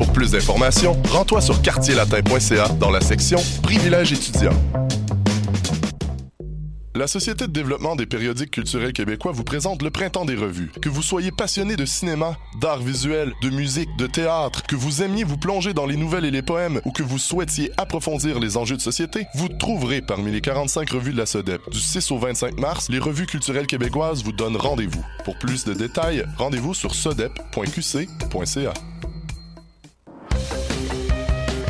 Pour plus d'informations, rends-toi sur quartierlatin.ca dans la section Privilèges étudiants. La Société de développement des périodiques culturels québécois vous présente le Printemps des revues. Que vous soyez passionné de cinéma, d'art visuel, de musique, de théâtre, que vous aimiez vous plonger dans les nouvelles et les poèmes ou que vous souhaitiez approfondir les enjeux de société, vous trouverez parmi les 45 revues de la SODEP. Du 6 au 25 mars, les revues culturelles québécoises vous donnent rendez-vous. Pour plus de détails, rendez-vous sur sodep.qc.ca.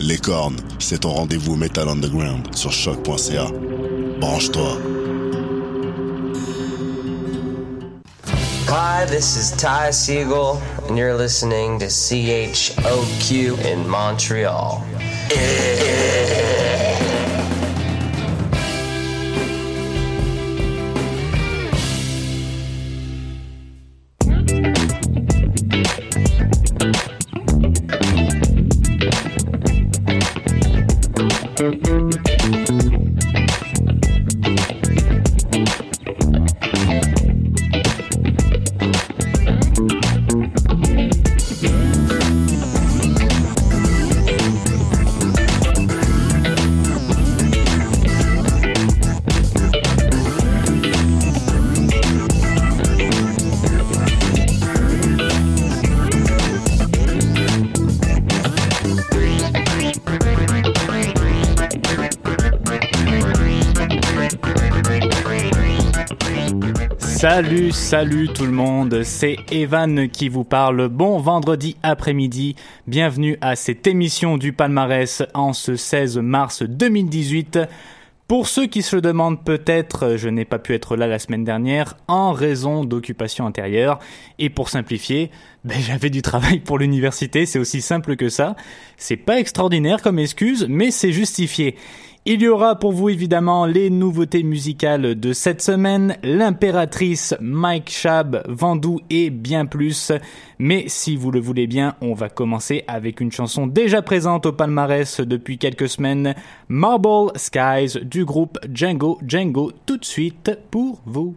Les cornes, c'est ton rendez-vous Metal Underground sur choc.ca. Branche-toi. Hi, this is Ty Siegel, and you're listening to CHOQ in Montreal. Salut, salut tout le monde, c'est Evan qui vous parle. Bon vendredi après-midi, bienvenue à cette émission du palmarès en ce 16 mars 2018. Pour ceux qui se le demandent peut-être, je n'ai pas pu être là la semaine dernière en raison d'occupation intérieure. Et pour simplifier, ben, j'avais du travail pour l'université, c'est aussi simple que ça. C'est pas extraordinaire comme excuse, mais c'est justifié. Il y aura pour vous évidemment les nouveautés musicales de cette semaine, l'impératrice, Mike Shab, Vandou et bien plus. Mais si vous le voulez bien, on va commencer avec une chanson déjà présente au palmarès depuis quelques semaines, Marble Skies du groupe Django Django, tout de suite pour vous.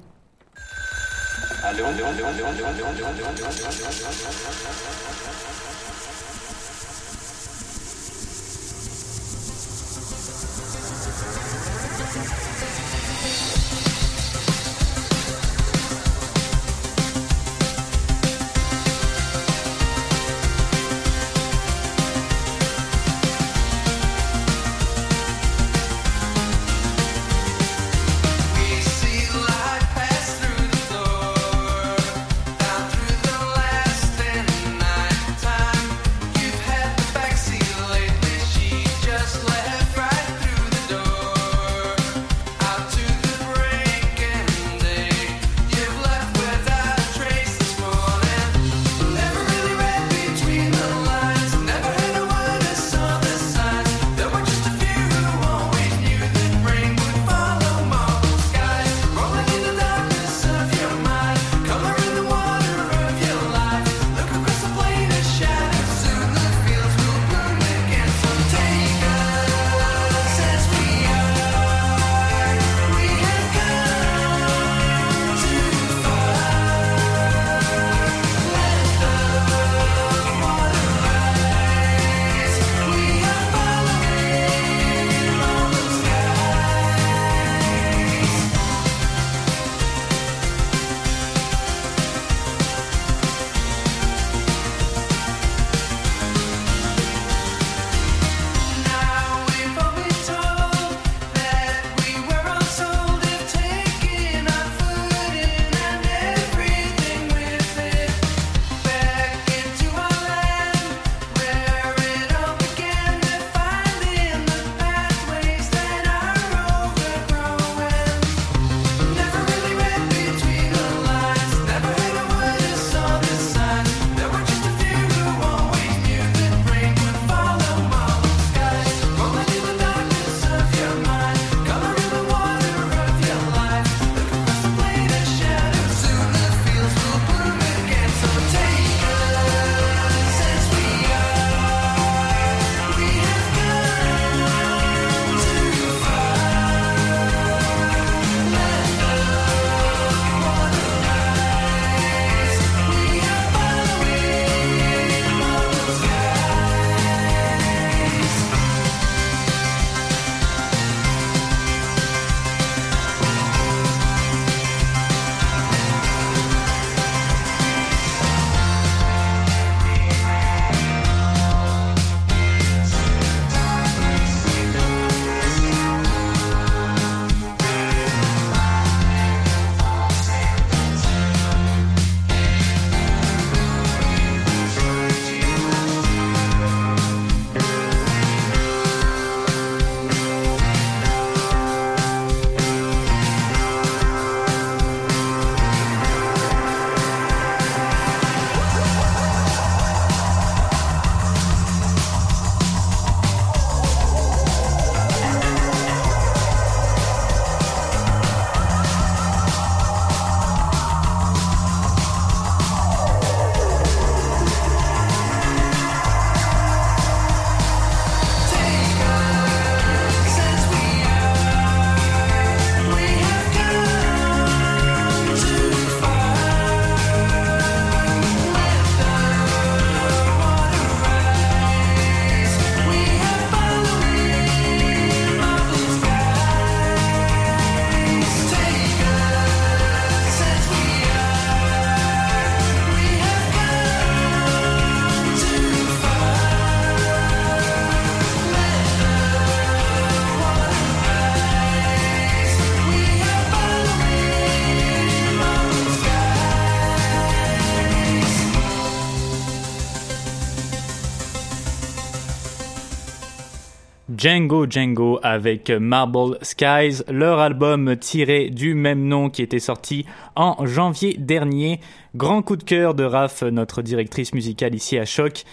Django Django avec Marble Skies, leur album tiré du même nom qui était sorti en janvier dernier. Grand coup de cœur de Raph, notre directrice musicale ici à Choc.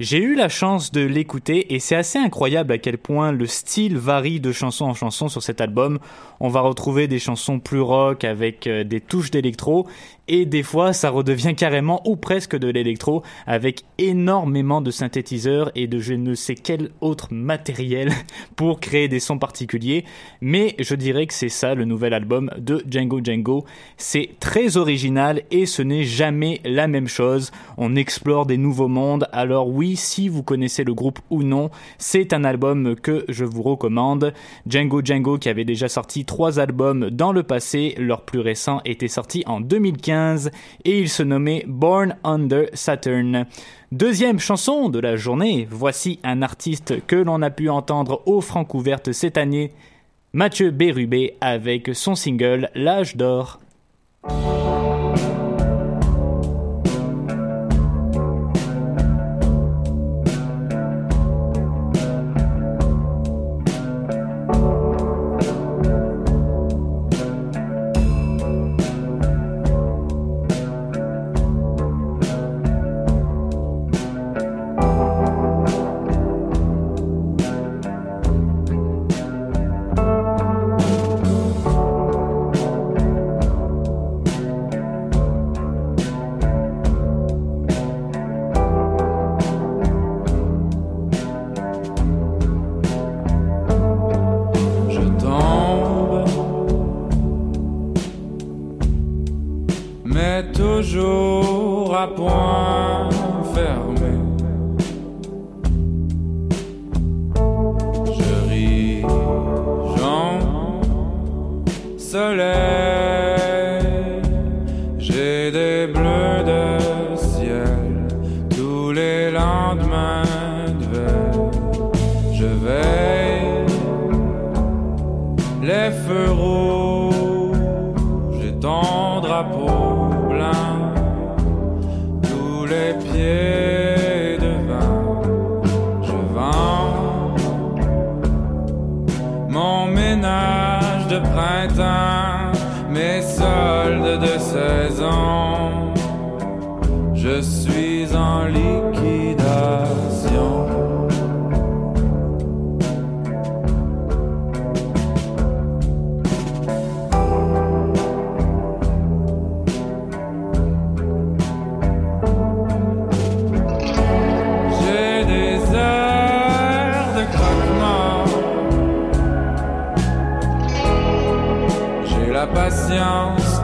J'ai eu la chance de l'écouter et c'est assez incroyable à quel point le style varie de chanson en chanson sur cet album. On va retrouver des chansons plus rock avec euh, des touches d'électro et des fois ça redevient carrément ou presque de l'électro avec énormément de synthétiseurs et de je ne sais quel autre matériel pour créer des sons particuliers. Mais je dirais que c'est ça le nouvel album de Django Django. C'est très original et ce n'est jamais la même chose. On explore des nouveaux mondes. Alors oui si vous connaissez le groupe ou non c'est un album que je vous recommande. Django Django qui avait déjà sorti trois albums dans le passé leur plus récent était sorti en 2015 et il se nommait Born Under Saturn. Deuxième chanson de la journée, voici un artiste que l'on a pu entendre au Francouverte cette année, Mathieu Bérubé avec son single L'âge d'or.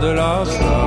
de l'âge.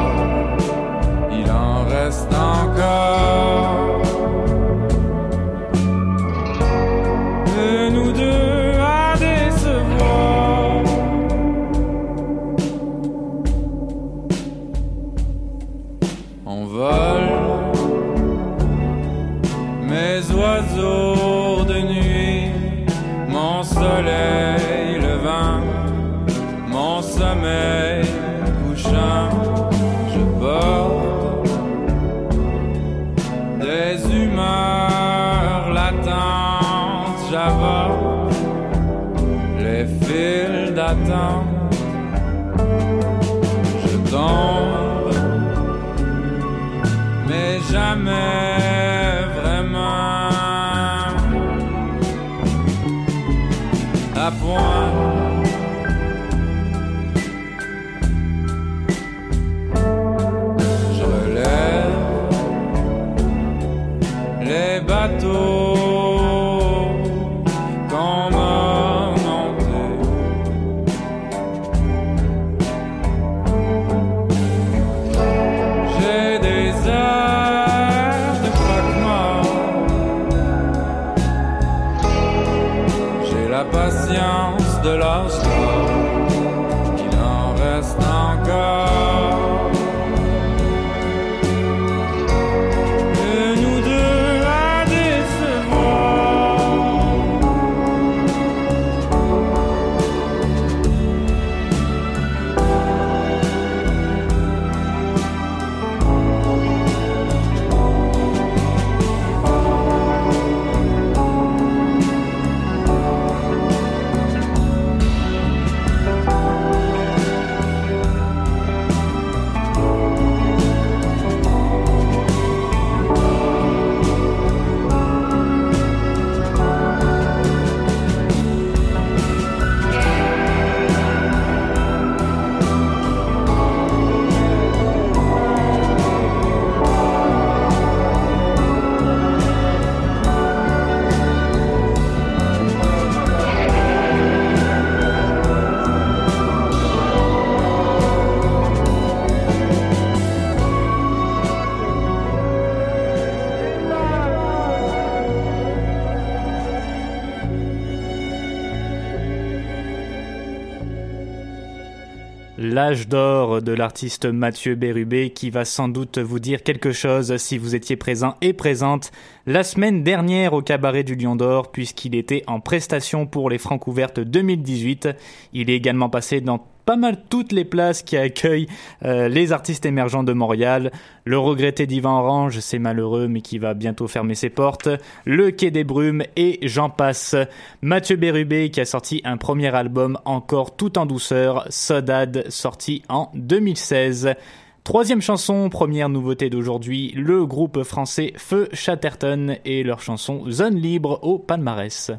L'âge d'or de l'artiste Mathieu Bérubé qui va sans doute vous dire quelque chose si vous étiez présent et présente la semaine dernière au cabaret du Lion d'Or puisqu'il était en prestation pour les Francs ouvertes 2018. Il est également passé dans pas mal toutes les places qui accueillent euh, les artistes émergents de Montréal. Le regretté Divan Orange, c'est malheureux, mais qui va bientôt fermer ses portes. Le Quai des Brumes et j'en passe. Mathieu Bérubé qui a sorti un premier album encore tout en douceur, Sodade, sorti en 2016. Troisième chanson, première nouveauté d'aujourd'hui, le groupe français Feu Chatterton et leur chanson Zone libre au palmarès.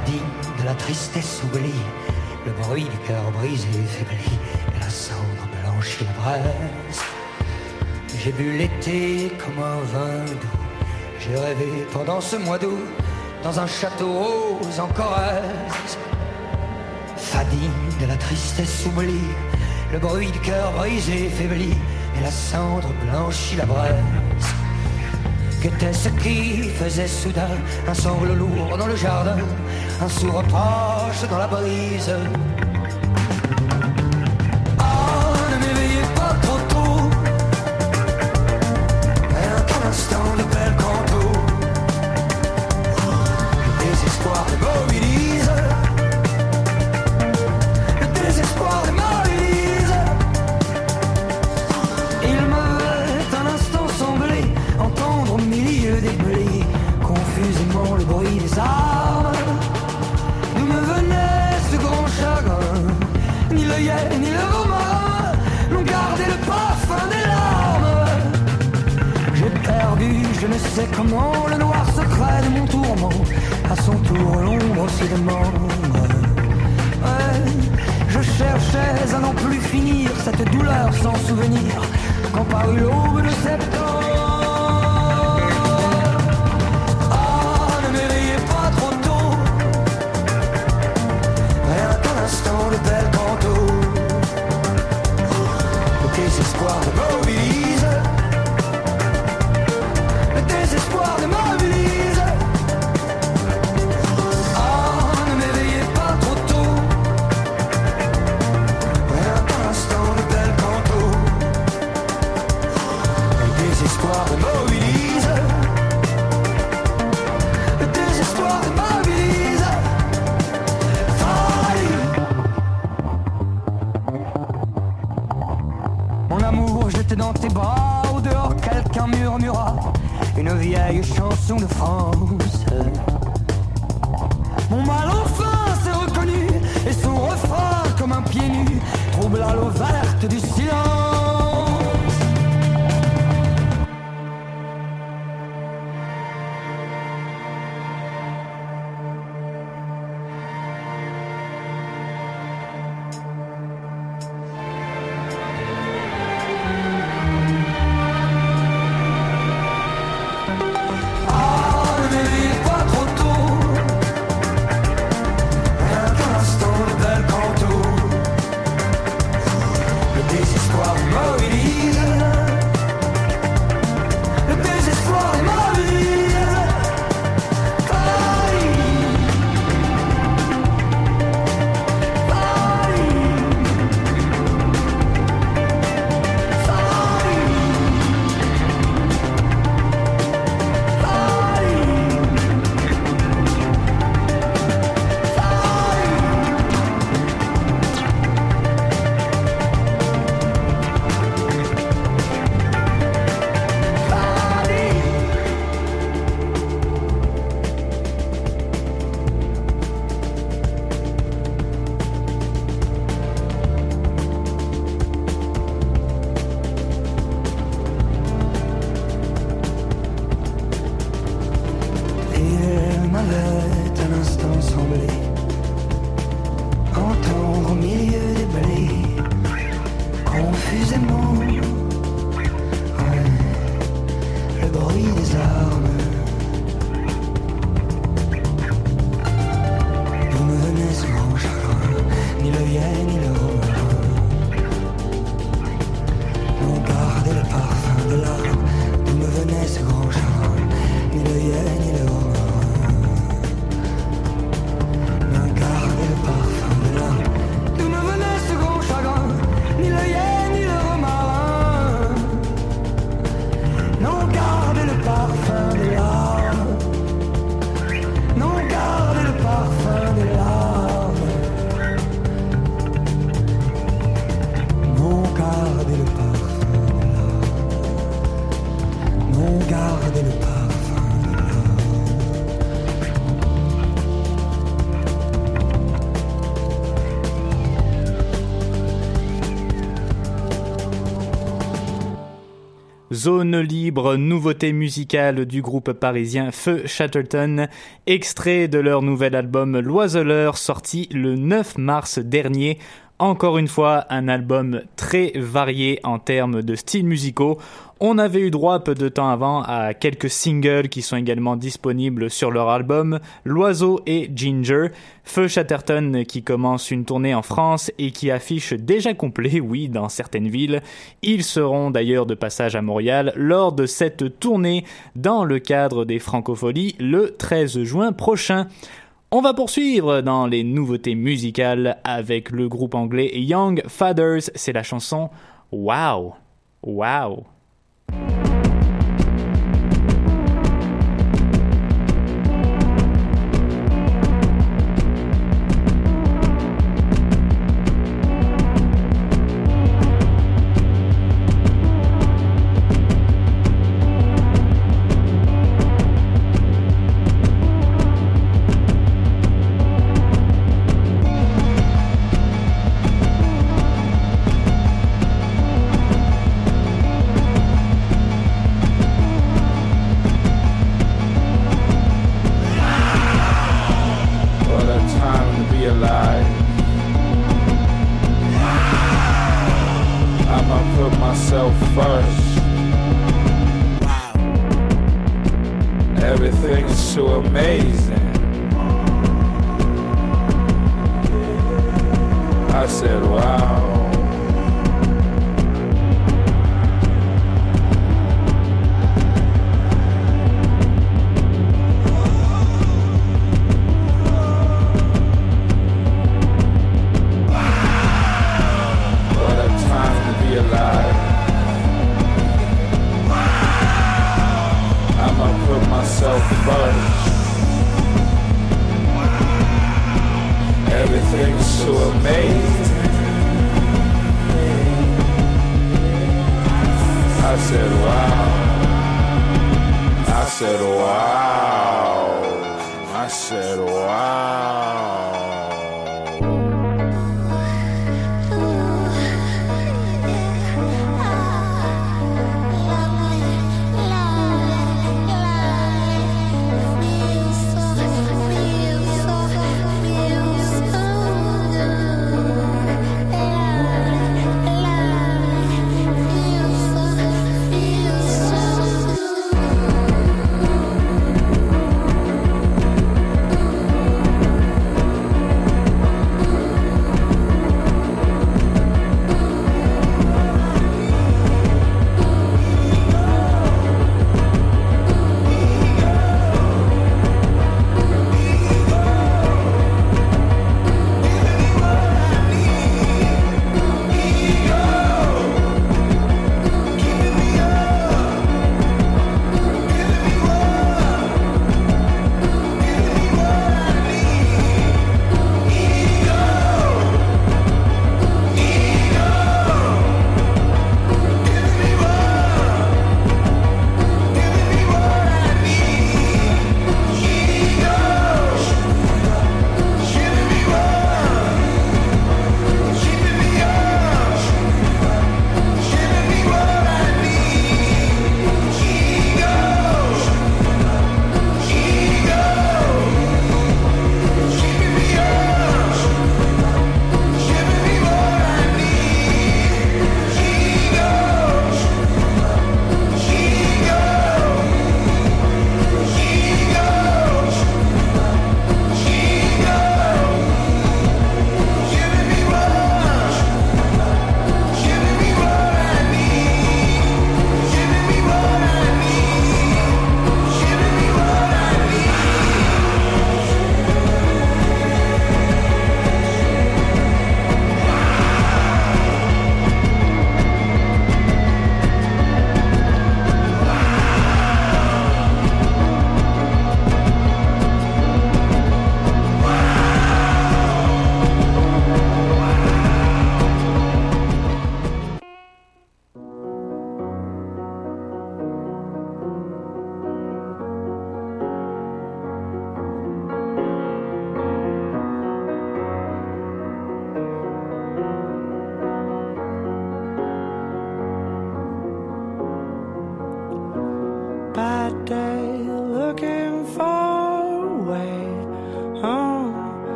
De la tristesse oublie, le bruit du cœur brisé faibli, et la cendre blanchit la braise. J'ai bu l'été comme un vin doux, j'ai rêvé pendant ce mois d'août dans un château rose en Corrèze. Fadigue de la tristesse oublie, le bruit du cœur brisé faibli, et la cendre blanchit la braise. Qu'était-ce qui faisait soudain un sangle lourd dans le jardin, un sourd reproche dans la brise Zone libre, nouveauté musicale du groupe parisien Feu Chatterton, extrait de leur nouvel album L'Oiseleur sorti le 9 mars dernier. Encore une fois, un album très varié en termes de styles musicaux. On avait eu droit peu de temps avant à quelques singles qui sont également disponibles sur leur album L'Oiseau et Ginger. Feu Chatterton qui commence une tournée en France et qui affiche déjà complet, oui, dans certaines villes. Ils seront d'ailleurs de passage à Montréal lors de cette tournée dans le cadre des Francopholies le 13 juin prochain. On va poursuivre dans les nouveautés musicales avec le groupe anglais Young Fathers. C'est la chanson Wow. Wow.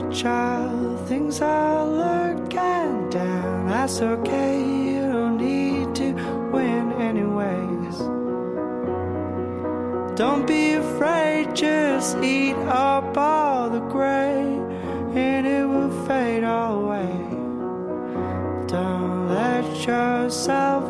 Hey child, things are looking down. That's okay, you don't need to win anyways. Don't be afraid, just eat up all the gray, and it will fade away. Don't let yourself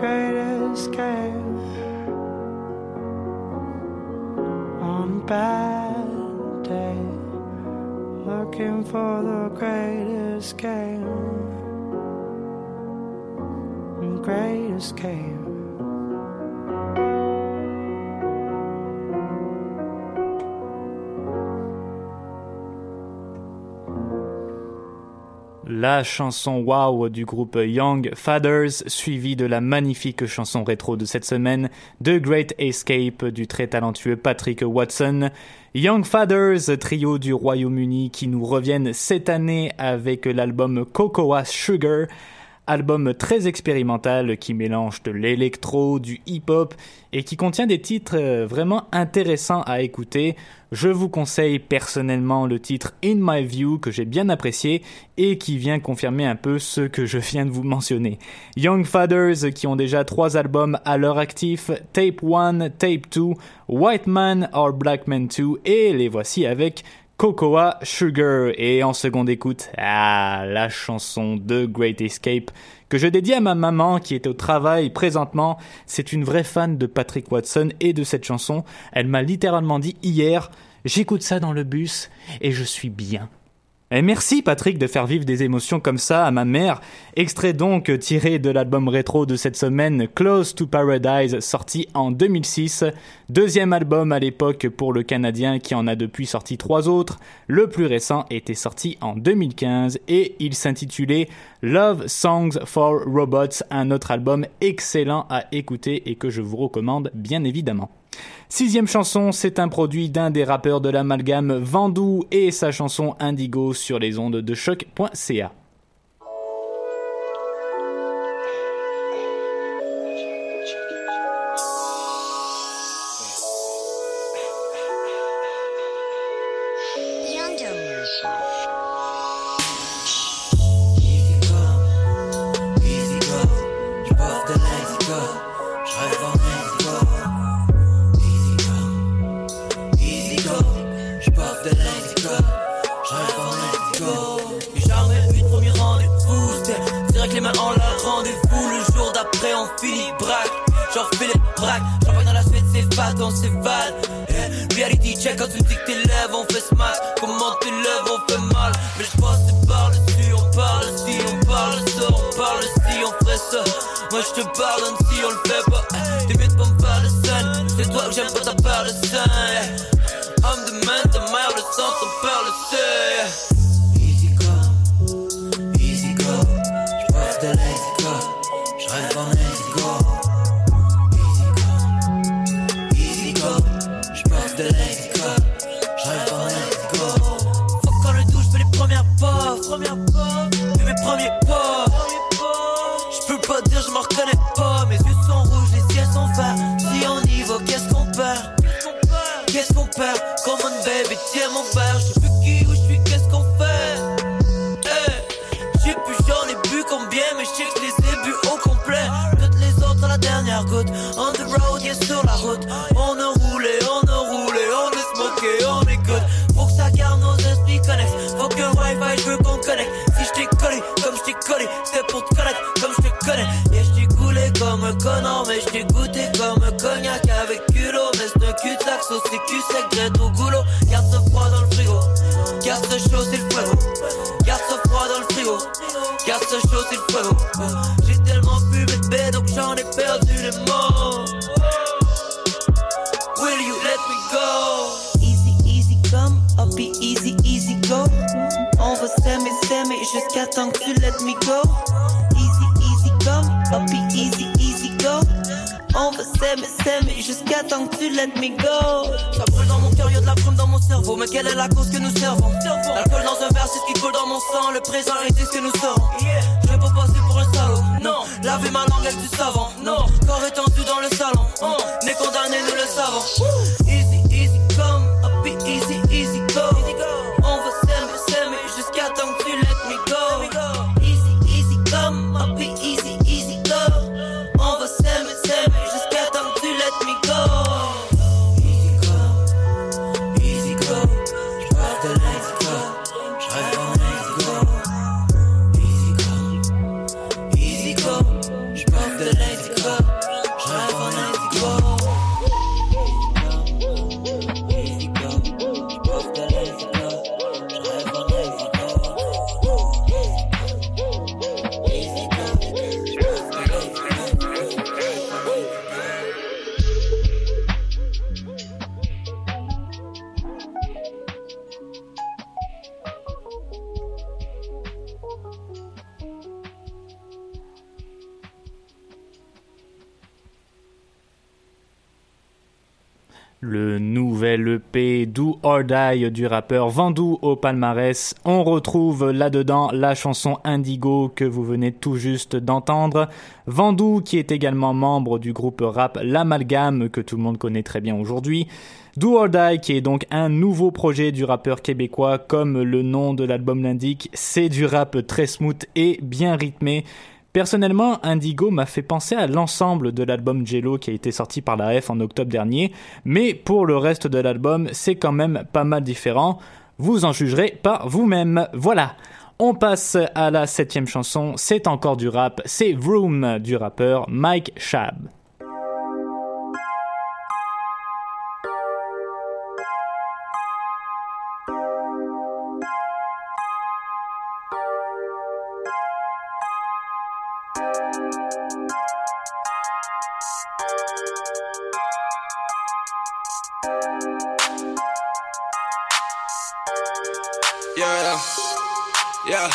greatest escape. On a bad day, looking for the greatest escape. greatest escape. La chanson Wow du groupe Young Fathers, suivie de la magnifique chanson rétro de cette semaine, The Great Escape du très talentueux Patrick Watson. Young Fathers, trio du Royaume-Uni qui nous reviennent cette année avec l'album Cocoa Sugar, album très expérimental qui mélange de l'électro, du hip-hop et qui contient des titres vraiment intéressants à écouter. Je vous conseille personnellement le titre In My View que j'ai bien apprécié et qui vient confirmer un peu ce que je viens de vous mentionner. Young Fathers qui ont déjà trois albums à leur actif, Tape 1, Tape 2, White Man or Black Man 2 et les voici avec Cocoa Sugar et en seconde écoute, ah, la chanson de Great Escape que je dédie à ma maman qui est au travail présentement. C'est une vraie fan de Patrick Watson et de cette chanson. Elle m'a littéralement dit hier, j'écoute ça dans le bus et je suis bien. Et merci Patrick de faire vivre des émotions comme ça à ma mère. Extrait donc tiré de l'album rétro de cette semaine Close to Paradise sorti en 2006. Deuxième album à l'époque pour le Canadien qui en a depuis sorti trois autres. Le plus récent était sorti en 2015 et il s'intitulait Love Songs for Robots, un autre album excellent à écouter et que je vous recommande bien évidemment. Sixième chanson, c'est un produit d'un des rappeurs de l'amalgame Vandou et sa chanson Indigo sur les ondes de choc.ca. ont fait smile Comment tes lèvres ont fait mal. Mais je passe par dessus On parle si, on parle ça On parle si, on ferait ça. Moi je te pardonne si on le fait pas. T'es mieux de pas me faire de scène C'est toi que j'aime pas ta part de scène I'm the man, ta mère le sang, ton père le sait mon verre Je sais plus qui, où je suis, qu'est-ce qu'on fait? Hey. Je sais plus, j'en ai bu combien Mais je sais que je les ai bu au complet. Toutes les autres à la dernière goutte On the road, yeah sur la route. On a roulé, on a roulé On est smoké, on good Faut que ça garde nos esprits connexes Faut que Wi-Fi, je veux qu'on connecte. Si je t'ai collé, comme je t'ai collé C'était pour te connaître, comme je te connais. Et je comme un connard Mais je goûté comme un cognac. Avec culot Mais c'est un cul-de-sac, sauce c'est cul sec, J'ai tellement fumé de bête donc j'en ai perdu les mots. Will you let me go? Easy, easy come, up easy, easy go. On va s'aimer, s'aimer jusqu'à temps que tu let me go. Easy, easy come, up easy, easy go. On va s'aimer, s'aimer jusqu'à temps que tu let me go. Ça brûle dans mon cœur, y'a de la brume dans mon cerveau. Mais quelle est la cause que nous servons? L'alcool dans un verre, c'est ce qui coule dans mon sang. Le présent et c'est ce que nous serons. Je vais pas passer pour un salaud. Non, laver ma langue avec du savon. Non, corps étendu dans le salon. On est condamné, nous le savons. Easy, easy come, up easy, or Die du rappeur Vandou au palmarès. On retrouve là-dedans la chanson Indigo que vous venez tout juste d'entendre. Vandou qui est également membre du groupe rap L'Amalgame que tout le monde connaît très bien aujourd'hui. Do or Die qui est donc un nouveau projet du rappeur québécois comme le nom de l'album l'indique. C'est du rap très smooth et bien rythmé. Personnellement, Indigo m'a fait penser à l'ensemble de l'album Jello qui a été sorti par la F en octobre dernier, mais pour le reste de l'album, c'est quand même pas mal différent. Vous en jugerez par vous-même. Voilà. On passe à la septième chanson, c'est encore du rap, c'est Vroom du rappeur Mike Shab. Yeah, yeah.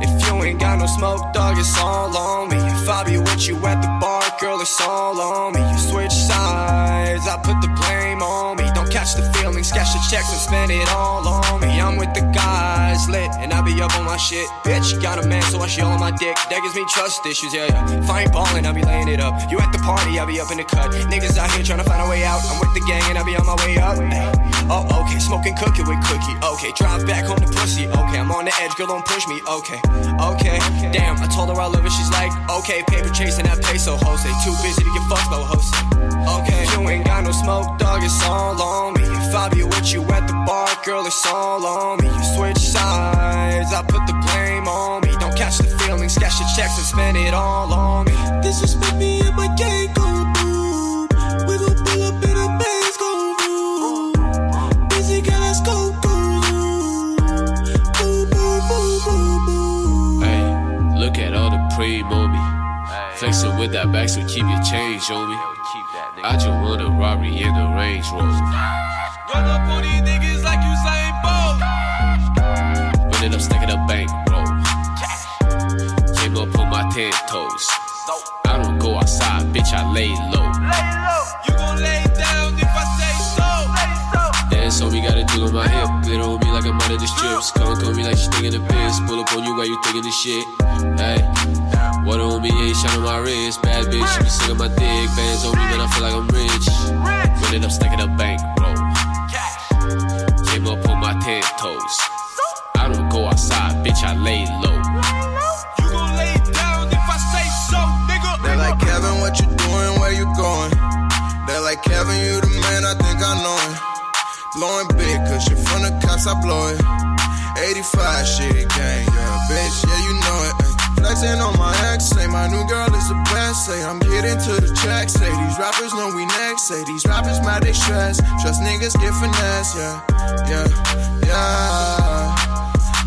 If you ain't got no smoke, dog, it's all on me. If I be with you at the bar, girl, it's all on me. You switch sides, I put the blame on me. Don't catch the feelings, cash the checks and spend it all on me. I'm with the guys, lit, and I be up on my shit. Bitch, got a man, so I all on my dick. That gives me trust issues, yeah, yeah. If I ain't ballin', I be laying it up. You at the party, I be up in the cut. Niggas out here trying to find a way out. I'm with the gang, and I be on my way up. Oh, okay, smoking cookie with cookie. Okay, drive back home to pussy. Okay, I'm on the edge, girl, don't push me. Okay, okay, damn, I told her I love her. She's like, okay, paper chasing that peso, Jose. Too busy to get fucked, no Jose. Okay, you ain't got no smoke, dog, it's all on me. If I be with you at the bar, girl, it's all on me. You switch sides, I put the blame on me. Don't catch the feelings, cash the checks and spend it all on me. This is what me and my gang go through. We gon' pull up in a Benz, go through. Busy got us go Hey, look at all the prey on me. Flexing with that back, so keep your change on me. I just want a robbery in the Range Rover. Run up on these niggas like you saying Bolt. Running up, stacking up bank roll. Came up on my ten toes. I don't go outside, bitch, I lay low. You gon' lay down if I say so. Dance on me, got a jewel on my hip. Glitter on me like I'm out of the strips. Come on me like she thinking the piss. Pull up on you while you thinking the shit. Hey. Water on me, ain't shine on my wrist. Bad bitch, she be sucking my dick. Bands on me, man, I feel like I'm rich. Running up, stacking up bank up on my ten toes. I don't go outside, bitch, I lay low. You gon' lay down if I say so, nigga. They're like, Kevin, what you doing? Where you going? They're like, Kevin, you the man, I think I know it. Blowing big, cause you from the cops, I blow it. 85 shit, gang, yeah, bitch, yeah, you know it. Flexing on my ex, say my new girl is the best. Say I'm getting to the check. Say these rappers know we next. Say these rappers mad they stress. Trust niggas get finesse, yeah, yeah, yeah.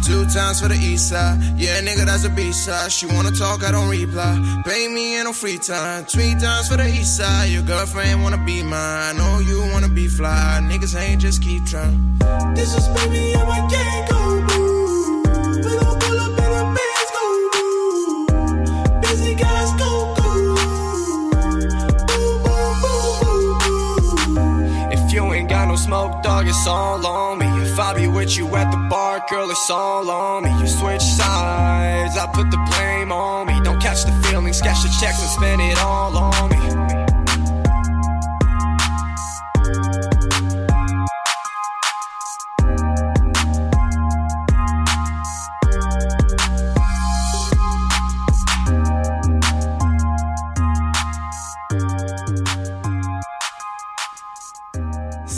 Two times for the east side. Yeah, nigga, that's a B-side. She wanna talk, I don't reply. Pay me in no free time. Three times for the east side. Your girlfriend wanna be mine. I know you wanna be fly. Niggas ain't just keep trying. This is baby, I'm a gang go boo. We gon' pull up in a smoke, dog, it's all on me. If I be with you at the bar, girl, it's all on me. You switch sides, I put the blame on me. Don't catch the feelings, cash the checks and spend it all on me.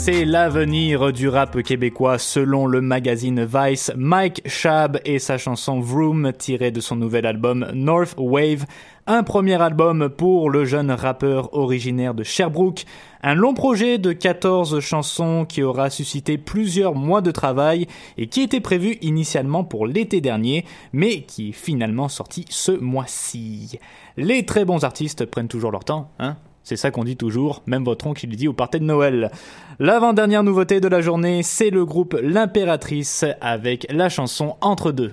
C'est l'avenir du rap québécois selon le magazine Vice. Mike Shab et sa chanson Vroom tirée de son nouvel album North Wave. Un premier album pour le jeune rappeur originaire de Sherbrooke. Un long projet de 14 chansons qui aura suscité plusieurs mois de travail et qui était prévu initialement pour l'été dernier, mais qui est finalement sorti ce mois-ci. Les très bons artistes prennent toujours leur temps, hein c'est ça qu'on dit toujours, même votre oncle il dit au party de Noël. L'avant-dernière nouveauté de la journée, c'est le groupe L'Impératrice avec la chanson Entre deux.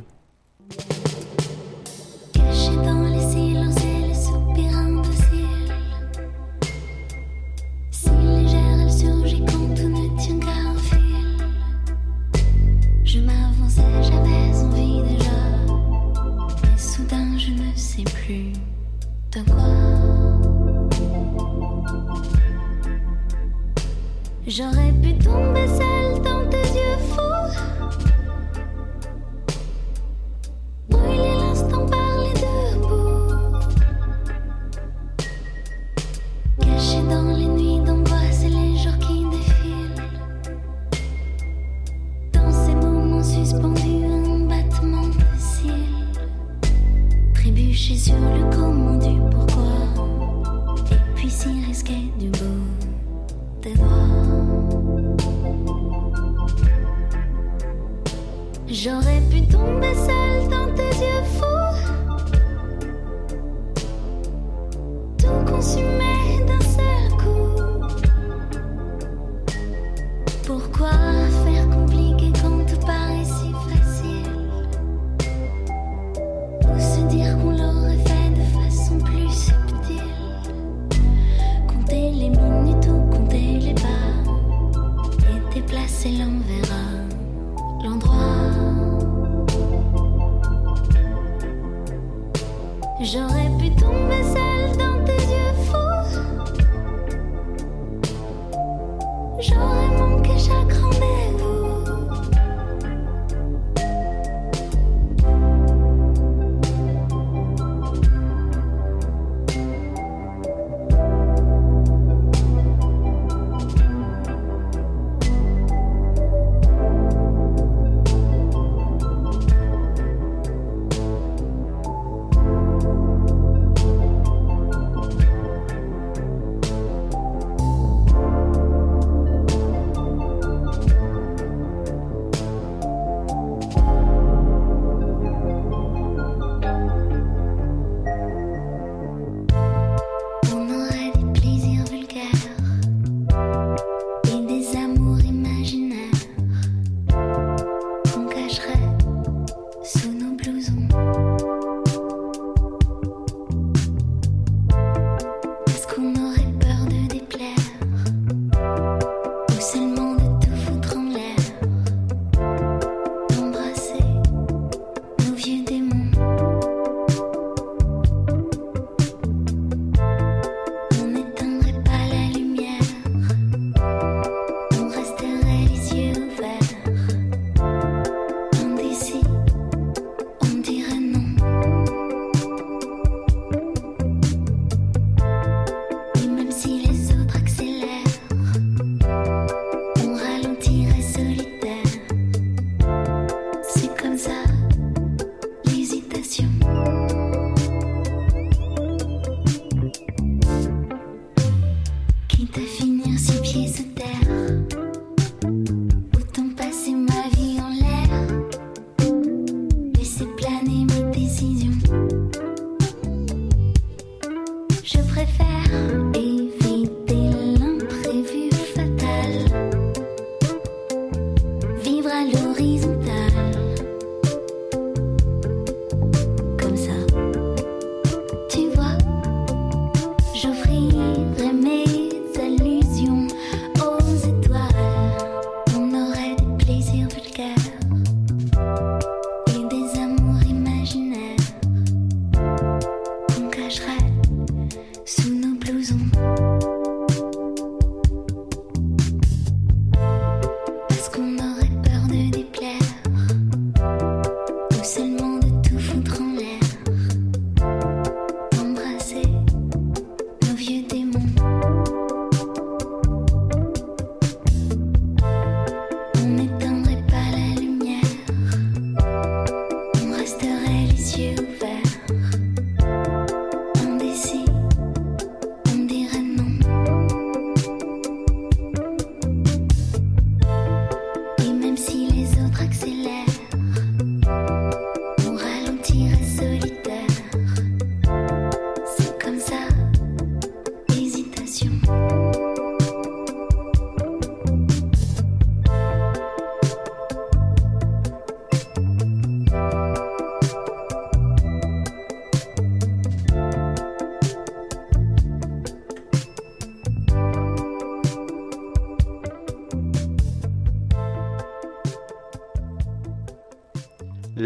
J'aurais pu tomber seule dans tes yeux fous. Brûler l'instant par les deux bouts. Caché dans les nuits d'angoisse et les jours qui défilent. Dans ces moments suspendus, un battement de cils. Trébucher sur le comment du pourquoi. Et puis s'y risquer du bout des doigts. J'aurais pu tomber seule dans tes yeux fous. Tout consumé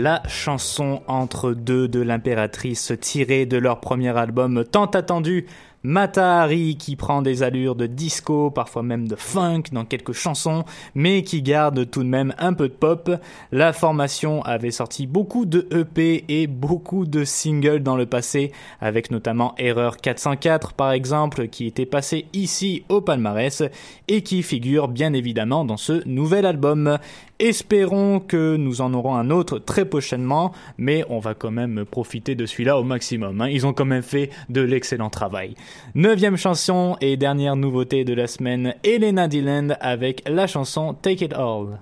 la chanson entre deux de l'impératrice tirée de leur premier album tant attendu Matahari qui prend des allures de disco, parfois même de funk dans quelques chansons, mais qui garde tout de même un peu de pop. La formation avait sorti beaucoup de EP et beaucoup de singles dans le passé, avec notamment Erreur 404 par exemple, qui était passé ici au palmarès et qui figure bien évidemment dans ce nouvel album. Espérons que nous en aurons un autre très prochainement, mais on va quand même profiter de celui-là au maximum. Hein. Ils ont quand même fait de l'excellent travail. Neuvième chanson et dernière nouveauté de la semaine, Elena Dylan avec la chanson Take It All.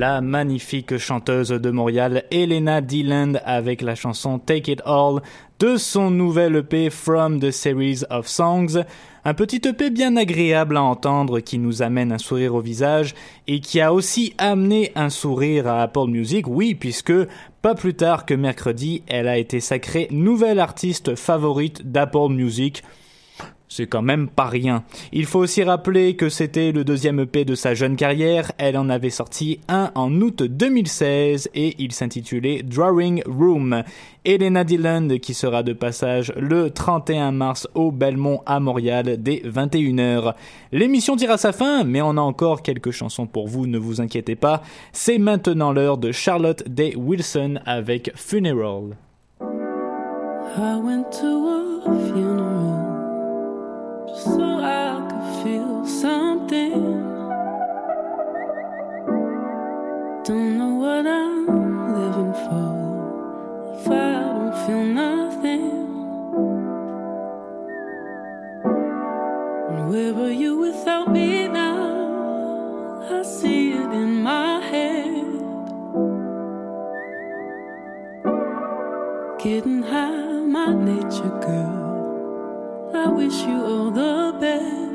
La magnifique chanteuse de Montréal Elena Deland avec la chanson Take It All de son nouvel EP From the Series of Songs. Un petit EP bien agréable à entendre qui nous amène un sourire au visage et qui a aussi amené un sourire à Apple Music, oui, puisque pas plus tard que mercredi, elle a été sacrée nouvelle artiste favorite d'Apple Music. C'est quand même pas rien. Il faut aussi rappeler que c'était le deuxième EP de sa jeune carrière. Elle en avait sorti un en août 2016 et il s'intitulait Drawing Room. Elena Dillon qui sera de passage le 31 mars au Belmont à Montréal dès 21h. L'émission tire à sa fin, mais on a encore quelques chansons pour vous, ne vous inquiétez pas. C'est maintenant l'heure de Charlotte Day Wilson avec Funeral. I went to feel nothing. And where were you without me now? I see it in my head. Getting high, my nature girl. I wish you all the best.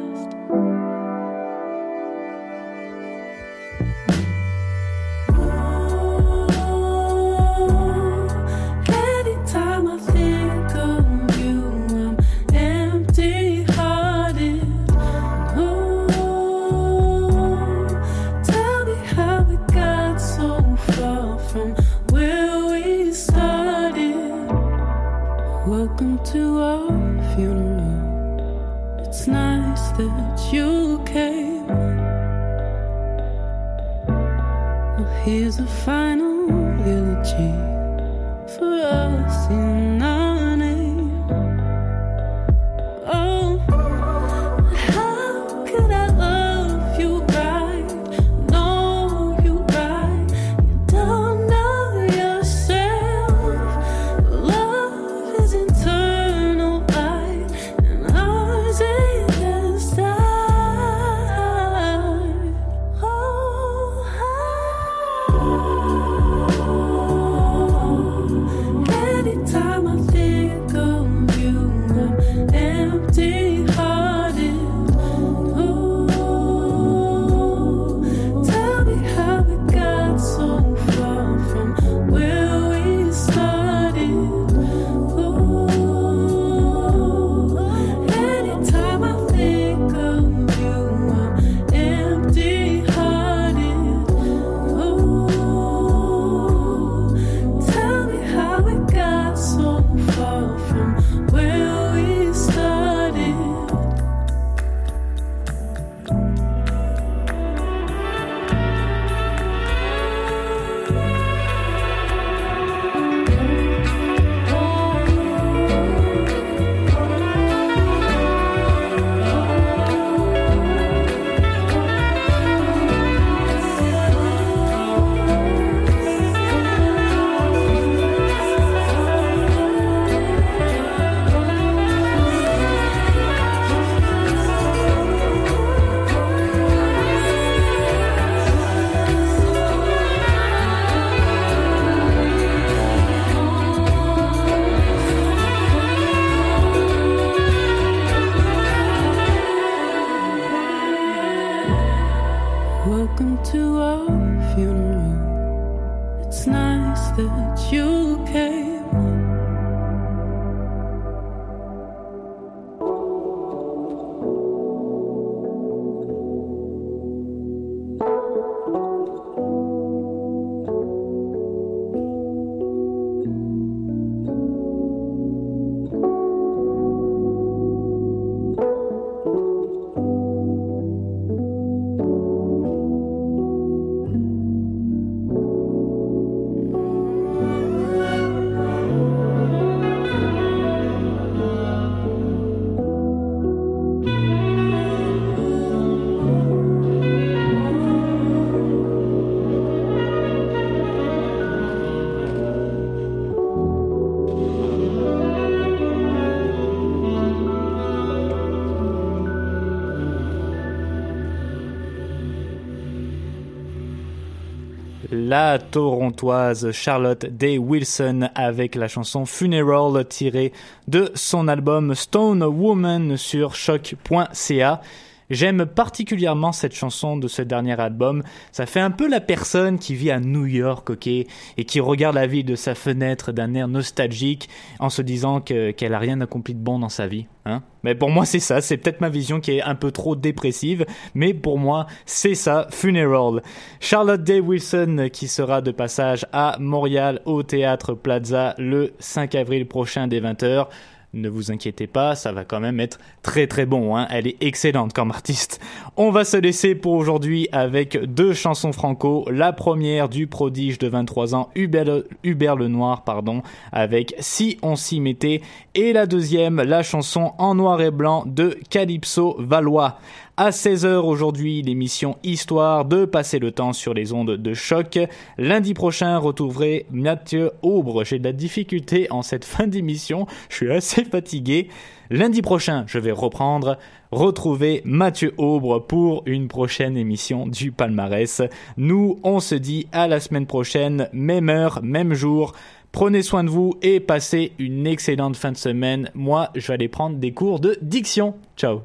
Torontoise Charlotte Day Wilson avec la chanson Funeral tirée de son album Stone Woman sur choc.ca. J'aime particulièrement cette chanson de ce dernier album. Ça fait un peu la personne qui vit à New York, ok, et qui regarde la vie de sa fenêtre d'un air nostalgique en se disant que, qu'elle a rien accompli de bon dans sa vie, hein. Mais pour moi, c'est ça. C'est peut-être ma vision qui est un peu trop dépressive, mais pour moi, c'est ça, Funeral. Charlotte Day Wilson qui sera de passage à Montréal au Théâtre Plaza le 5 avril prochain dès 20h ne vous inquiétez pas, ça va quand même être très très bon. Hein. Elle est excellente comme artiste. On va se laisser pour aujourd'hui avec deux chansons franco. La première du prodige de 23 ans, Hubert, Hubert Lenoir, pardon, avec Si on s'y mettait. Et la deuxième, la chanson en noir et blanc de Calypso Valois à 16h aujourd'hui, l'émission Histoire de passer le temps sur les ondes de choc. Lundi prochain, retrouverez Mathieu Aubre. J'ai de la difficulté en cette fin d'émission, je suis assez fatigué. Lundi prochain, je vais reprendre, retrouver Mathieu Aubre pour une prochaine émission du palmarès. Nous, on se dit à la semaine prochaine, même heure, même jour. Prenez soin de vous et passez une excellente fin de semaine. Moi, je vais aller prendre des cours de diction. Ciao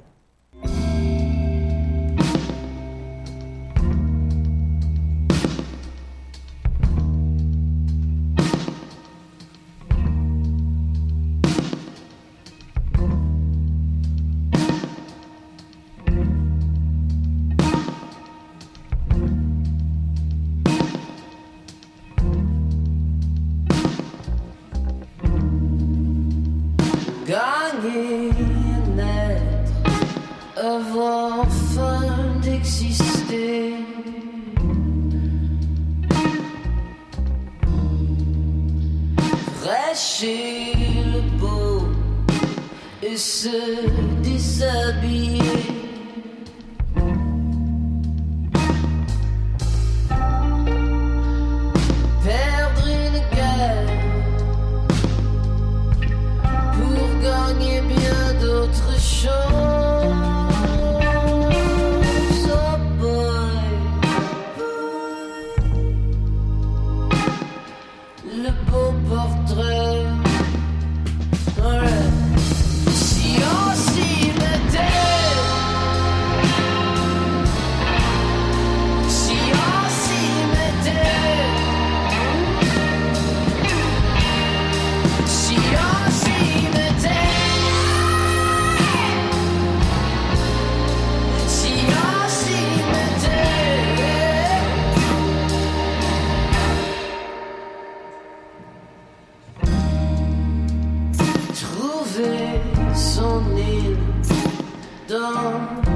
Don't.